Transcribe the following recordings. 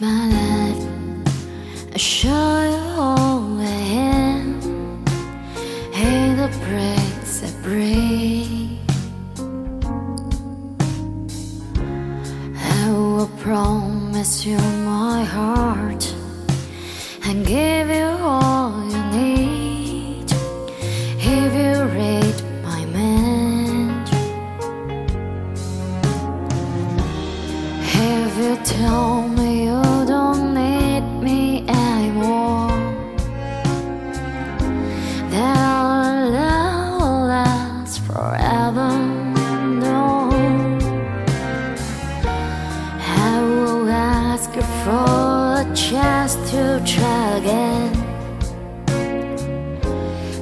my life. I show you all I am. Hey, the breaks I break. I will promise you my heart and give you for a chance to try again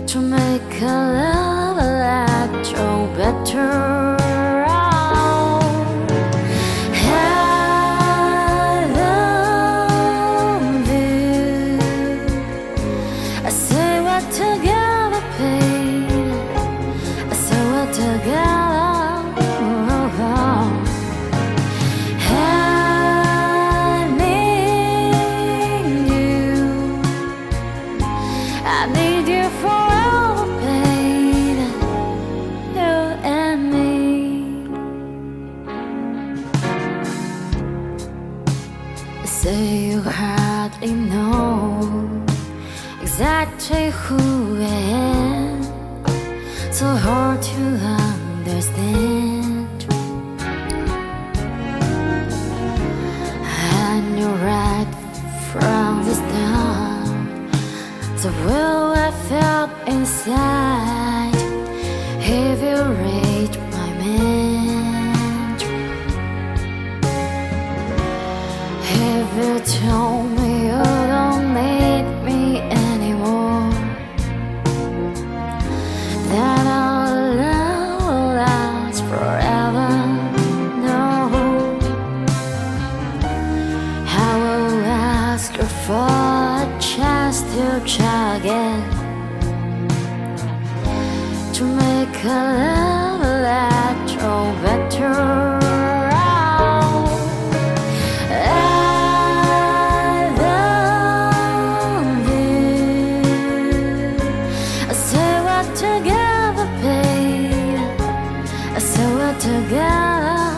to make a love that you better. You hardly know exactly who I am. So hard to understand. I knew right from the start the will I felt inside. If you you tell me you don't need me anymore, that our love will last forever. No. I will ask you for a chance to try again to make a together.